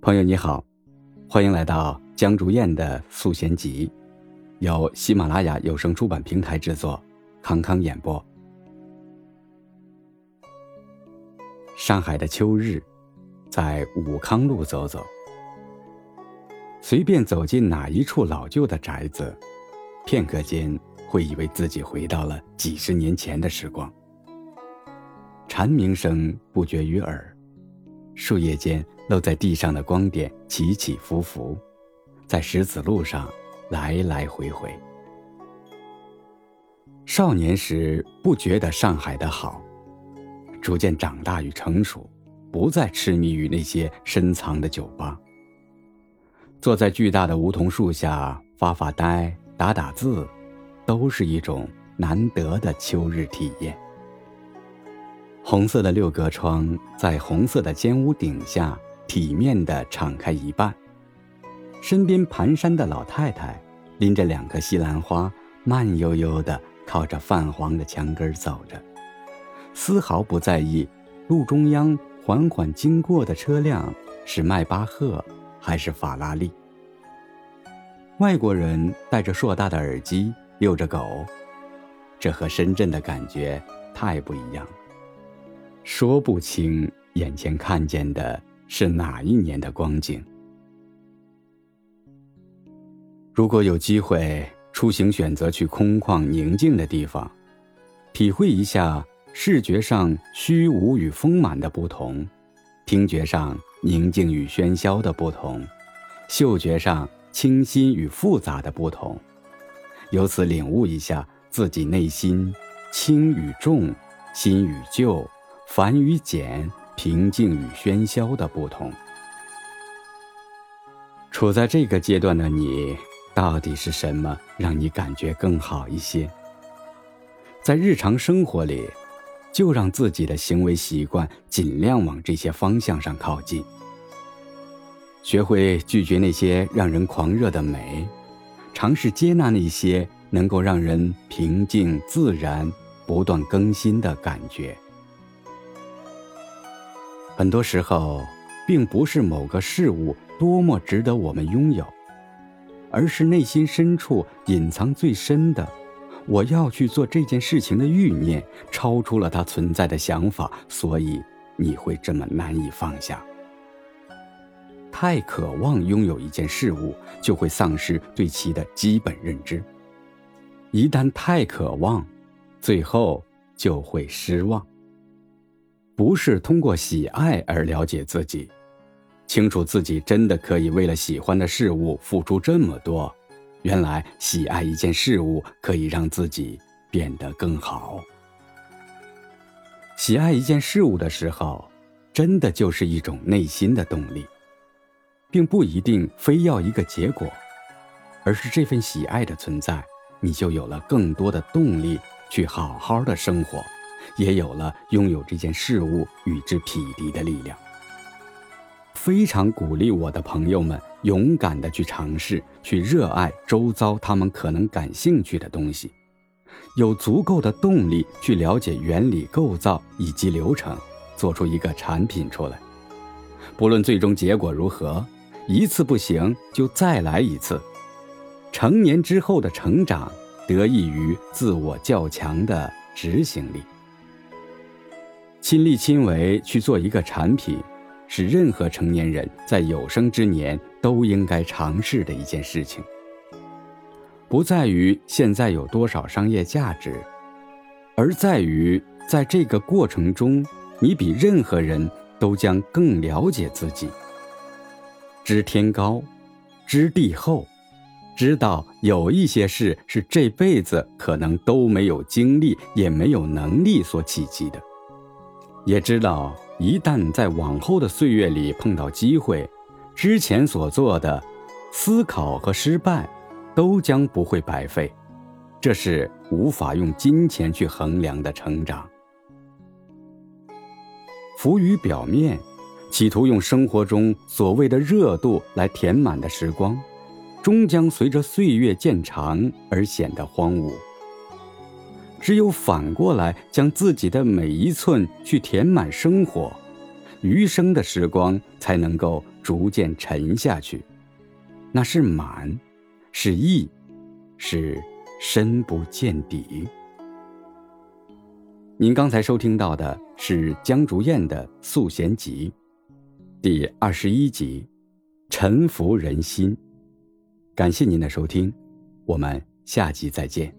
朋友你好，欢迎来到江竹燕的素贤集，由喜马拉雅有声出版平台制作，康康演播。上海的秋日，在武康路走走，随便走进哪一处老旧的宅子，片刻间会以为自己回到了几十年前的时光。蝉鸣声不绝于耳，树叶间。露在地上的光点起起伏伏，在石子路上来来回回。少年时不觉得上海的好，逐渐长大与成熟，不再痴迷于那些深藏的酒吧。坐在巨大的梧桐树下发发呆、打打字，都是一种难得的秋日体验。红色的六格窗在红色的尖屋顶下。体面地敞开一半，身边蹒跚的老太太拎着两颗西兰花，慢悠悠地靠着泛黄的墙根走着，丝毫不在意路中央缓缓经过的车辆是迈巴赫还是法拉利。外国人戴着硕大的耳机，遛着狗，这和深圳的感觉太不一样，说不清眼前看见的。是哪一年的光景？如果有机会出行，选择去空旷宁静的地方，体会一下视觉上虚无与丰满的不同，听觉上宁静与喧嚣的不同，嗅觉上清新与复杂的不同，由此领悟一下自己内心轻与重、新与旧、繁与简。平静与喧嚣的不同。处在这个阶段的你，到底是什么让你感觉更好一些？在日常生活里，就让自己的行为习惯尽量往这些方向上靠近。学会拒绝那些让人狂热的美，尝试接纳那些能够让人平静、自然、不断更新的感觉。很多时候，并不是某个事物多么值得我们拥有，而是内心深处隐藏最深的“我要去做这件事情”的欲念超出了它存在的想法，所以你会这么难以放下。太渴望拥有一件事物，就会丧失对其的基本认知。一旦太渴望，最后就会失望。不是通过喜爱而了解自己，清楚自己真的可以为了喜欢的事物付出这么多。原来喜爱一件事物可以让自己变得更好。喜爱一件事物的时候，真的就是一种内心的动力，并不一定非要一个结果，而是这份喜爱的存在，你就有了更多的动力去好好的生活。也有了拥有这件事物与之匹敌的力量。非常鼓励我的朋友们勇敢地去尝试，去热爱周遭他们可能感兴趣的东西，有足够的动力去了解原理构造以及流程，做出一个产品出来。不论最终结果如何，一次不行就再来一次。成年之后的成长，得益于自我较强的执行力。亲力亲为去做一个产品，是任何成年人在有生之年都应该尝试的一件事情。不在于现在有多少商业价值，而在于在这个过程中，你比任何人都将更了解自己。知天高，知地厚，知道有一些事是这辈子可能都没有经历，也没有能力所企及的。也知道，一旦在往后的岁月里碰到机会，之前所做的思考和失败，都将不会白费。这是无法用金钱去衡量的成长。浮于表面，企图用生活中所谓的热度来填满的时光，终将随着岁月渐长而显得荒芜。只有反过来，将自己的每一寸去填满生活，余生的时光才能够逐渐沉下去，那是满，是溢，是深不见底。您刚才收听到的是江竹燕的《素弦集》第二十一集《沉浮人心》，感谢您的收听，我们下集再见。